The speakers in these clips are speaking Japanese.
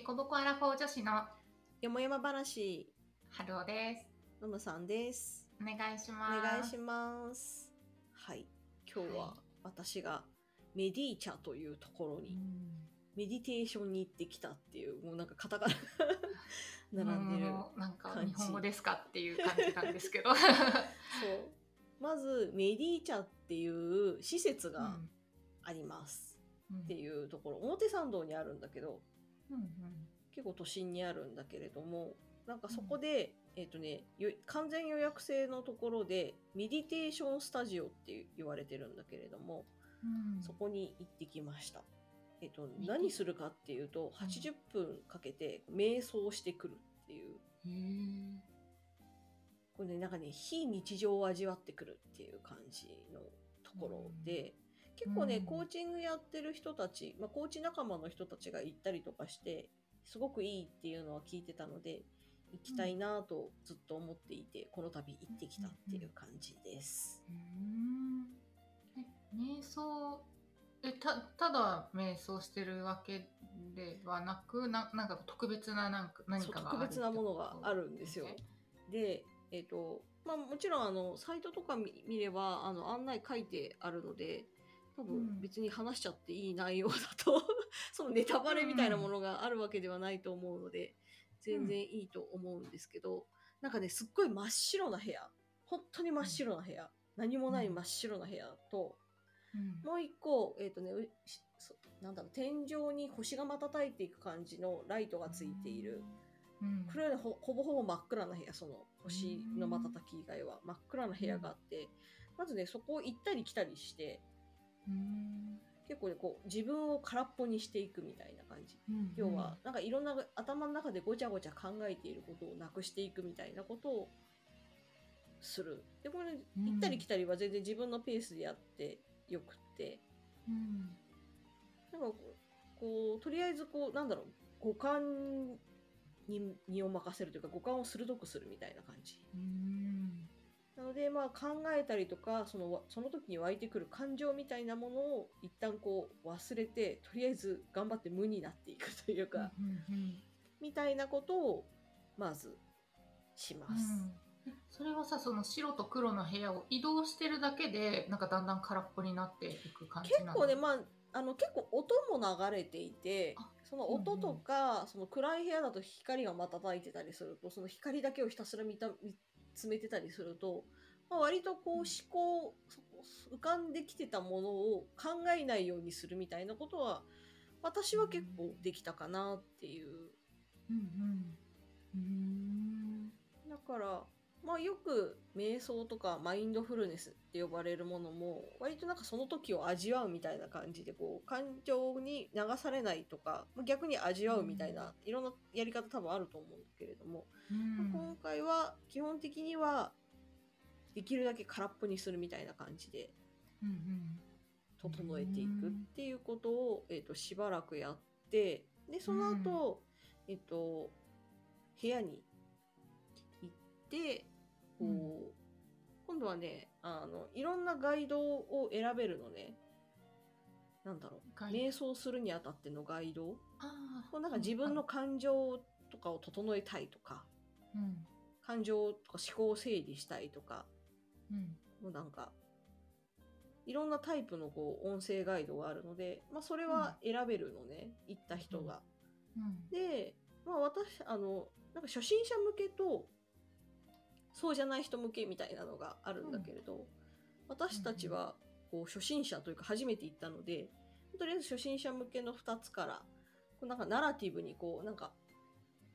デコボコアラフォー女子のよもやま話、春尾です。ののさんです。お願いしおます。願いします。はい。今日はは私がメディーチャというところに、うんメディテーションに行ってきたっていう、もうなんかカタカナ 並んでる。なんか日本語ですかっていう感じなんですけど。そう。まず、メディーチャっていう施設があります。うんっていうところ、表参道にあるんだけど、うんうん。結構都心にあるんだけれどもなんかそこで、えっ、とねよ完全予約制のところでメディテーションスタジオって言われてるんだけれども、うん。そこに行ってきました。えっ、とディ何するかっていうと80分かけて瞑想してくるっていう。これねなんかね非日常を味わってくるっていう感じのところで、結構ね、うん。コーチングやってる人たち、まあ、コーチ仲間の人たちが行ったりとかしてすごくいいっていうのは聞いてたので行きたいなとずっと思っていて、この度行ってきたっていう感じです。うーん。え瞑想えたただ瞑想してるわけではなくななんか特別ななんか何かがある特別なものがあるんですよ。ね。で、えっ、と、まあもちろんあの、サイトとか見見れば、あの、案内書いてあるので、多うん。分別に話しちゃっていい内容だと、そのネタバレみたいなものがあるわけではないと思うので、全然いいと思うんですけど、なんかね、すっごい真っ白な部屋、本当に真っ白な部屋、何もない真っ白な部屋と、うん。もう一個、えっ、とね、なんだろう、天井に星が瞬いていく感じのライトがついている、うん。これはねほほぼほぼ真っ暗な部屋その星の瞬き以外は。真っ暗な部屋があって、まずねそこを行ったり来たりしてうん結構ねこう自分を空っぽにしていくみたいな感じ。うん要はなんかいろんな頭の中でごちゃごちゃ考えていることをなくしていくみたいなことをする。でこれ、ねうん。行ったり来たりは全然自分のペースでやってよくって。うんなんかこうこうとりあえずこうなんだろう。五感に身を任せるというか五感を鋭くするみたいな感じ。うんなのでまあ考えたりとかそのわその時に湧いてくる感情みたいなものを一旦こう忘れてとりあえず頑張って無になっていくというか、うんうんみたいなことをまずします。うん、それはさその白と黒の部屋を移動してるだけでなんかだんだん空っぽになっていく感じなの結構ねまああの結構音も流れていてあその音とか、その暗い部屋だと光が瞬いてたりするとその光だけをひたすら見た見つめてたりすると、まあ、割とこう思考そ浮かんできてたものを考えないようにするみたいなことは私は結構できたかなっていう。うん。うん。うん。だからまあよく瞑想とかマインドフルネスって呼ばれるものも割となんかその時を味わうみたいな感じでこう感情に流されないとかまあ逆に味わうみたいな、いろんなやり方多分あると思うんだけれども、うん。今回は基本的にはできるだけ空っぽにするみたいな感じでうん整えていくっていうことを、えー、としばらくやってでその後、えっ、と部屋にてこう、う今度はねあのいろんなガイドを選べるのね。なんだろう。瞑想するにあたってのガイド。あこうなんか自分の感情とかを整えたいとか。うん。感情とか思考を整理したいとか。うん。もうなんかいろんなタイプのこう音声ガイドがあるので、まあ、それは選べるのね、行った人が。うん。で、まあ、私あのなんか初心者向けとそうじゃない人向けみたいなのがあるんだけれど、私たちはこう初心者というか初めて行ったのでとりあえず初心者向けの2つからこうなんかナラティブにこうなんか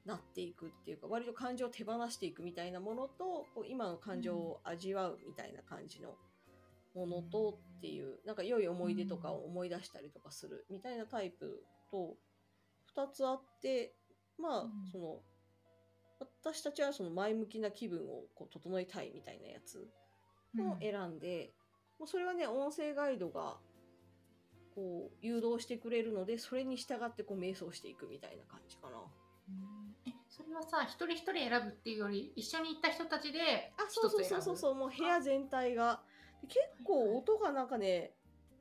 なっていくっていうか割と感情を手放していくみたいなものとこう今の感情を味わうみたいな感じのものとっていうなんか良い思い出とかを思い出したりとかするみたいなタイプと2つあってまあ、うん。その私たちはその前向きな気分をこう整えたいみたいなやつを選んで、もうそれはね音声ガイドがこう誘導してくれるのでそれに従ってこう瞑想していくみたいな感じかな。うん。えそれはさ一人一人選ぶっていうより一緒に行った人たちであそうそうそうそうそうもう部屋全体が。で結構音がなんかね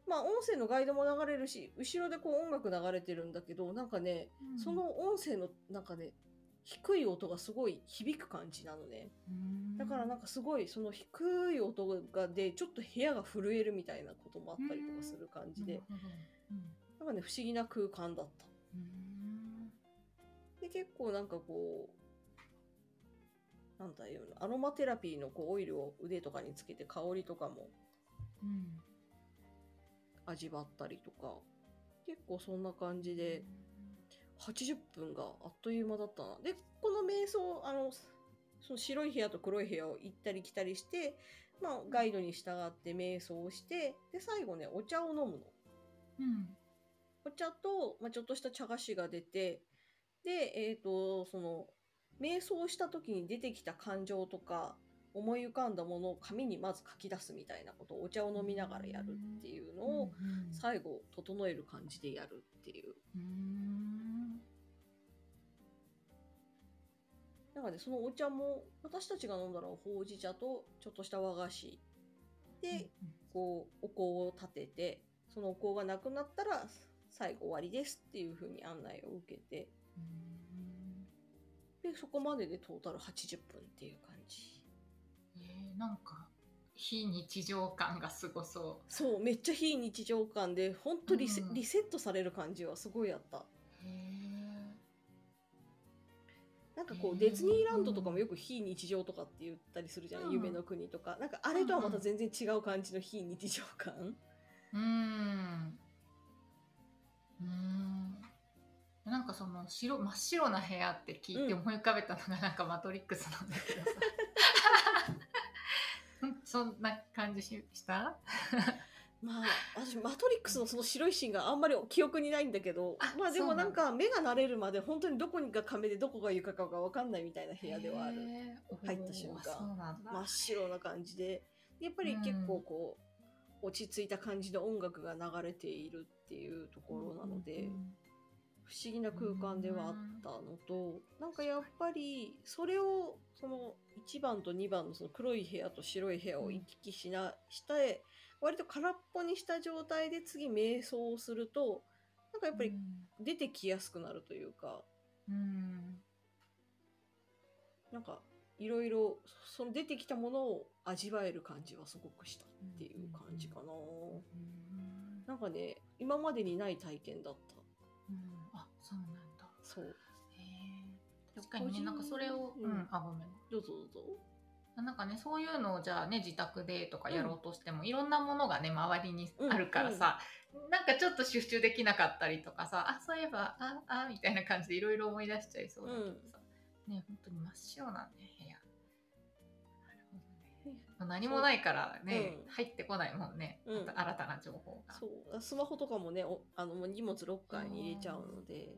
まあ音声のガイドも流れるし後ろでこう音楽流れてるんだけどなんかね、うん。その音声のなんかね低い音がすごい響く感じなのね。うん。だからなんかすごいその低い音がでちょっと部屋が震えるみたいなこともあったりとかする感じで。なん。かね不思議な空間だった。うん。で結構なんかこうなんだろうのアロマテラピーのこうオイルを腕とかにつけて香りとかもうん。味わったりとか。結構そんな感じで80分があっという間だったな。でこの瞑想あのその白い部屋と黒い部屋を行ったり来たりして、まあ、ガイドに従って瞑想をしてで最後ねお茶を飲むの。うん。お茶と、まあ、ちょっとした茶菓子が出てでえっ、とその瞑想した時に出てきた感情とか思い浮かんだものを紙にまず書き出すみたいなことをお茶を飲みながらやるっていうのをうん最後整える感じでやるっていう。うんなんかねそのお茶も私たちが飲んだのはほうじ茶とちょっとした和菓子。でこうお香を立ててそのお香がなくなったら最後終わりですっていう風に案内を受けて。うん。でそこまででトータル80分っていう感じ。えーなんか非日常感がすごそそうめっちゃ非日常感でほんとリセ,、うん。リセットされる感じはすごいあった。うへえなんかこうディズニーランドとかもよく非日常とかって言ったりするじゃない、うん。夢の国とか。なんかあれとはまた全然違う感じの非日常感、うーん。うーん。なんかその白真っ白な部屋って聞いてうん。思い浮かべたのがなんかマトリックスなんだけどさ。う ん そんな感じしした？まあ私マトリックスのその白いシーンがあんまり記憶にないんだけどあまあでもなんんか目が慣れるまで本当にどこが壁でどこが床かが分かんないみたいな部屋ではある。入った瞬間。真っ白な感じでやっぱり結構こう、落ち着いた感じの音楽が流れているっていうところなので、うん不思議な空間ではあったのと、なんかやっぱりそれをその1番と2番のその黒い部屋と白い部屋を行き来しな、して割と空っぽにした状態で次瞑想をするとなんかやっぱり出てきやすくなるというか、うん。なんかいろいろその出てきたものを味わえる感じはすごくしたっていう感じかな、うん。なんかね今までにない体験だった。うん。あそうなんだ。そう。確かにねなんかそれを、うん。うん、あごめん。どうぞどうぞなんかねそういうのをじゃあね自宅でとかやろうとしても、いろんなものがね周りにあるからさ、なんかちょっと集中できなかったりとかさあそういえばああみたいな感じでいろいろ思い出しちゃいそうだけどさ、ね本当に真っ白なんね部屋。なるほどね。何もないからね、う。ん。入ってこないもんね、うん。また新たな情報が。そう。スマホとかもねおあのもう荷物ロッカーに入れちゃうので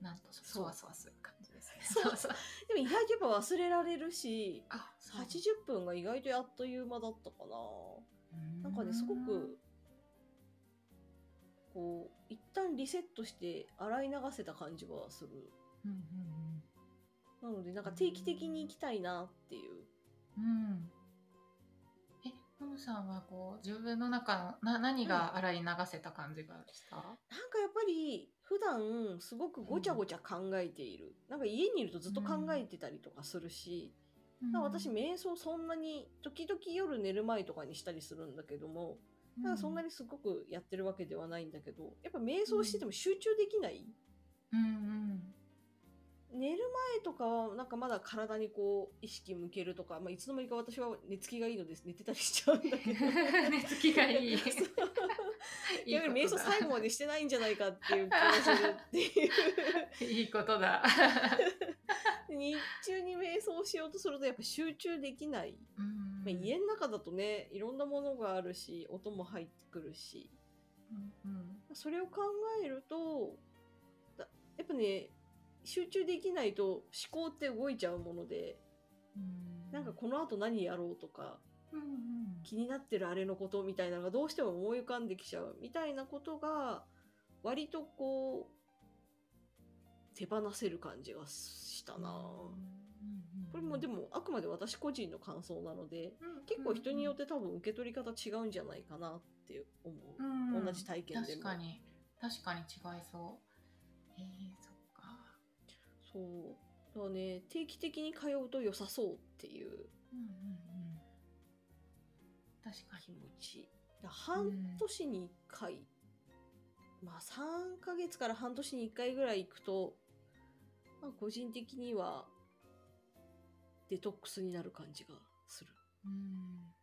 なんとそわそわする感じですね。そう。そうでも意外とやっぱ忘れられるしあそう。80分が意外とあっという間だったかな。なんかねすごくこう一旦リセットして洗い流せた感じはする。うんうん。なのでなんか定期的に行きたいなっていう。うんうんえノムさんはこう自分の中のな何が洗い流せた感じがした、なんかやっぱり普段すごくごちゃごちゃ考えている、なんか家にいるとずっと考えてたりとかするし、なんか私瞑想そんなに時々夜寝る前とかにしたりするんだけども、なん。かそんなにすごくやってるわけではないんだけどやっぱ瞑想してても集中できない、うんうん寝る前とかはなんかまだ体にこう意識向けるとか、まあ、いつの間にか私は寝つきがいいのです寝てたりしちゃうんだけど。寝つきがいい。いいことだ。逆に瞑想最後までしてないんじゃないかっていう気がするっていう。いいことだ、日中に瞑想しようとするとやっぱ集中できない、うん。まあ、家の中だとねいろんなものがあるし音も入ってくるし。うんうん。それを考えるとだやっぱね集中できないと思考って動いちゃうものでうん。なんかこの後何やろうとかうんうん。気になってるあれのことみたいなのがどうしても思い浮かんできちゃうみたいなことが割とこう手放せる感じがしたな、これもでもあくまで私個人の感想なので結構人によって多分受け取り方違うんじゃないかなって思う、うん。同じ体験でも。確かに。確かに違いそうそうだね。定期的に通うと良さそうっていううんうんうん。確かに。気持ち。だ半年に1回、まあ3ヶ月から半年に1回ぐらい行くと、まあ、個人的にはデトックスになる感じがする。うん。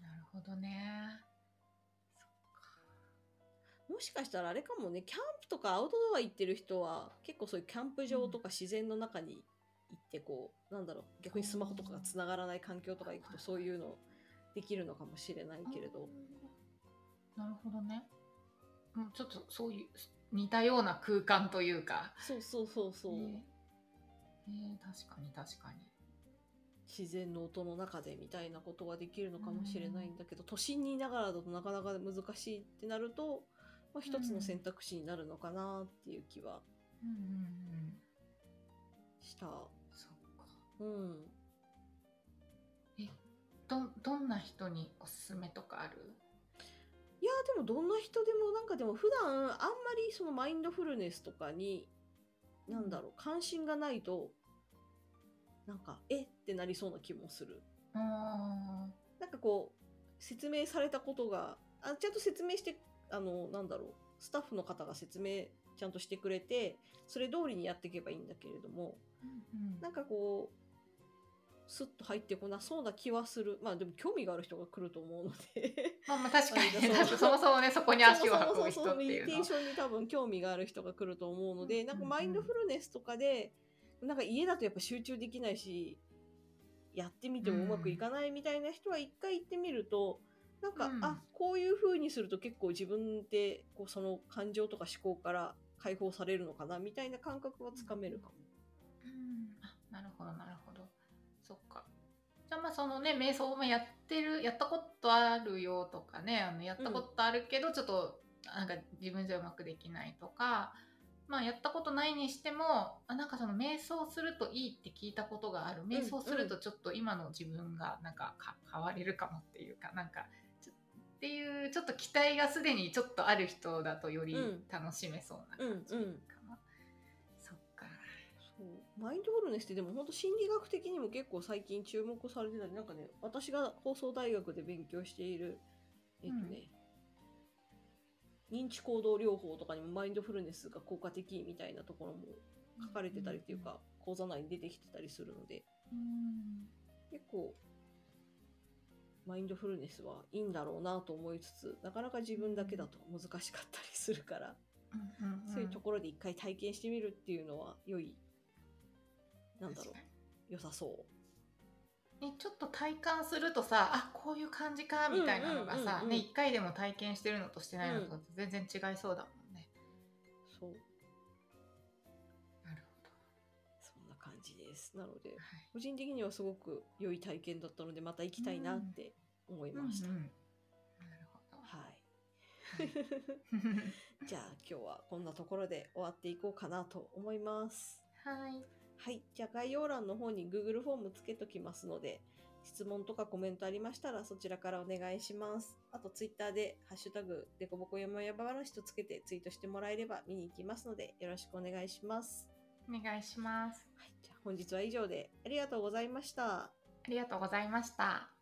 なるほどねもしかしたらあれかもね。キャンプとかアウトドア行ってる人は結構そういうキャンプ場とか自然の中に行ってこう、なんだろう逆にスマホとかがつながらない環境とか行くとそういうのできるのかもしれないけれど。なるほどね。もうちょっとそういう似たような空間というか。そうそうそうそう、えーえー確かに確かに。自然の音の中でみたいなことができるのかもしれないんだけど、都心にいながらだとなかなか難しいってなると、まあ、一つの選択肢になるのかなっていう気はうんうんうんした。そっかうん。どどんな人におすすめとかある？いやでもどんな人でもなんかでも普段あんまりそのマインドフルネスとかになんだろう関心がないとなんかえってなりそうな気もする。あなんかこう説明されたことがあちゃんと説明してあのなんだろう。スタッフの方が説明ちゃんとしてくれてそれ通りにやっていけばいいんだけれどもうんうん。なんかこうスッと入ってこなそうな気はする。まあでも興味がある人が来ると思うので。まあまあ確かにね。そもそもねそこに足を運ぶ人そうメディっていう。のテーションに多分興味がある人が来ると思うので、うんなんかマインドフルネスとかでなんか家だとやっぱ集中できないしやってみてもうまくいかないみたいな人は一回行ってみると、なんか、うん。あこういう風にすると結構自分でこうその感情とか思考から解放されるのかなみたいな感覚はつかめるかも。うん。あなるほどなるほど。そっか。じゃあまあそのね瞑想もやってるやったことあるよとかねあのやったことあるけどちょっとなんか自分じゃうまくできないとか、まあやったことないにしてもあなんかその瞑想するといいって聞いたことがある。瞑想するとちょっと今の自分がなんかか変われるかもっていうかなんかっていうちょっと期待がすでにちょっとある人だとよりうん。楽しめそうな感じうんうん。かな、そっか。そう。マインドフルネスってでも本当心理学的にも結構最近注目されてたりなんかね私が放送大学で勉強しているえっとね、認知行動療法とかにもマインドフルネスが効果的みたいなところも書かれてたりっていうか、講座内に出てきてたりするのでうん。結構マインドフルネスはいいんだろうなと思いつつなかなか自分だけだと難しかったりするから、うんうんうん。そういうところで一回体験してみるっていうのは良いなんだろう良さそう。にね、ちょっと体感するとさあこういう感じかみたいなのがうんうんね一回でも体験してるのとしてないのと全然違いそうだもんね。そうなのでど。はい個人的にはすごく良い体験だったのでまた行きたいなって思いました。うんうんなるほど。はい。じゃあ今日はこんなところで終わっていこうかなと思います。はい。はい。じゃあ概要欄の方に Google フォームつけときますので、質問とかコメントありましたらそちらからお願いします。あと Twitter でハッシュタグでこぼこやまやば話とつけてツイートしてもらえれば見に行きますのでよろしくお願いします。お願いします。はい。じゃあ本日は以上でありがとうございました。ありがとうございました。